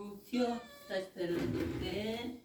mucho, hasta espero que